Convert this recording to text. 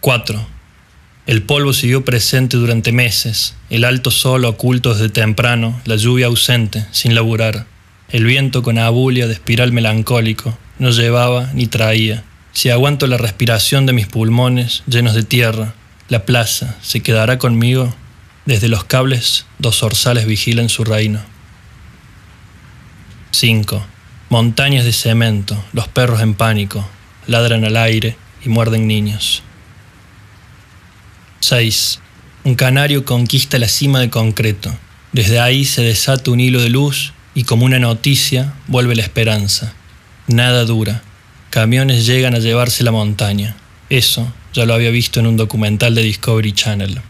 4. El polvo siguió presente durante meses, el alto sol oculto desde temprano, la lluvia ausente, sin laburar. El viento con abulia de espiral melancólico, no llevaba ni traía. Si aguanto la respiración de mis pulmones llenos de tierra, la plaza se quedará conmigo. Desde los cables, dos orzales vigilan su reino. 5. Montañas de cemento, los perros en pánico, ladran al aire y muerden niños. 6. Un canario conquista la cima de concreto. Desde ahí se desata un hilo de luz y como una noticia vuelve la esperanza. Nada dura. Camiones llegan a llevarse la montaña. Eso ya lo había visto en un documental de Discovery Channel.